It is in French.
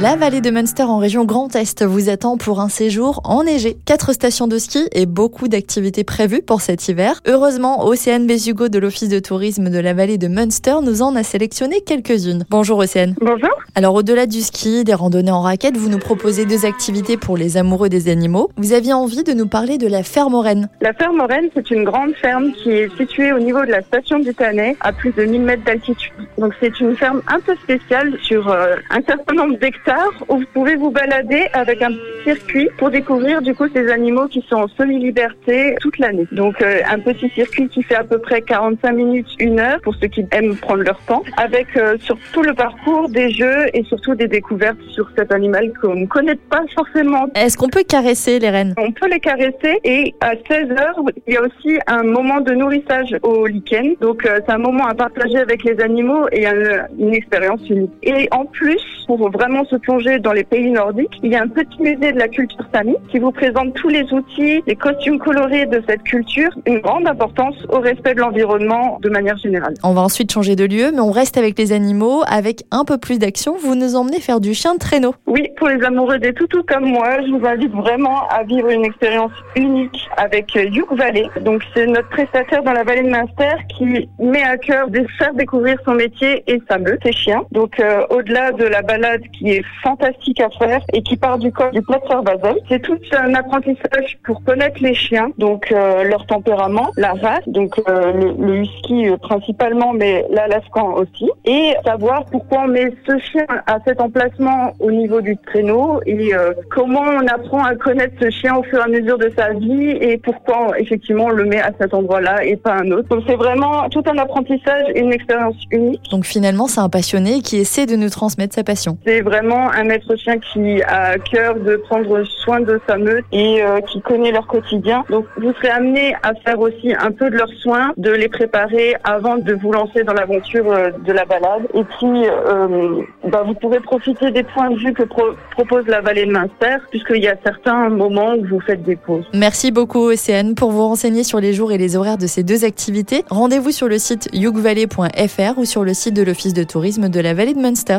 La vallée de Munster en région Grand Est vous attend pour un séjour enneigé. Quatre stations de ski et beaucoup d'activités prévues pour cet hiver. Heureusement, Océane Bézugo de l'Office de tourisme de la vallée de Munster nous en a sélectionné quelques-unes. Bonjour Océane. Bonjour. Alors au-delà du ski, des randonnées en raquettes, vous nous proposez deux activités pour les amoureux des animaux. Vous aviez envie de nous parler de la ferme Oren. La ferme Oren, c'est une grande ferme qui est située au niveau de la station du Tannet, à plus de 1000 mètres d'altitude. Donc c'est une ferme un peu spéciale sur euh, un certain nombre vous pouvez vous balader avec un circuit pour découvrir du coup ces animaux qui sont en semi-liberté toute l'année. Donc euh, un petit circuit qui fait à peu près 45 minutes, une heure pour ceux qui aiment prendre leur temps, avec euh, sur tout le parcours des jeux et surtout des découvertes sur cet animal qu'on ne connaît pas forcément. Est-ce qu'on peut caresser les rennes? On peut les caresser et à 16 heures, il y a aussi un moment de nourrissage au lichen. Donc euh, c'est un moment à partager avec les animaux et un- une expérience unique. Et en plus, pour vraiment se plonger dans les pays nordiques, il y a un petit musée de la culture sami qui vous présente tous les outils, les costumes colorés de cette culture, une grande importance au respect de l'environnement de manière générale. On va ensuite changer de lieu, mais on reste avec les animaux avec un peu plus d'action. Vous nous emmenez faire du chien de traîneau. Oui, pour les amoureux des toutous comme moi, je vous invite vraiment à vivre une expérience unique avec Youk Valley. Donc c'est notre prestataire dans la vallée de Munster qui met à cœur de faire découvrir son métier et sa meute, ses chiens. Donc euh, au-delà de la balade qui est fantastique à faire et qui part du col du Basel, c'est tout un apprentissage pour connaître les chiens, donc euh, leur tempérament, la race, donc euh, le, le husky euh, principalement, mais l'alaskan aussi, et savoir pourquoi on met ce chien à cet emplacement au niveau du traîneau et euh, comment on apprend à connaître ce chien au fur et à mesure de sa vie et pourquoi effectivement on le met à cet endroit-là et pas un autre. Donc c'est vraiment tout un apprentissage et une expérience unique. Donc finalement, c'est un passionné qui essaie de nous transmettre sa passion. C'est vraiment un maître chien qui a à cœur de prendre soin de sa meute et euh, qui connaît leur quotidien. Donc vous serez amené à faire aussi un peu de leurs soins, de les préparer avant de vous lancer dans l'aventure euh, de la balade. Et puis euh, bah, vous pourrez profiter des points de vue que pro- propose la vallée de Munster, puisqu'il y a certains moments où vous faites des pauses. Merci beaucoup Océane pour vous renseigner sur les jours et les horaires de ces deux activités. Rendez-vous sur le site yougvalley.fr ou sur le site de l'Office de tourisme de la vallée de Munster.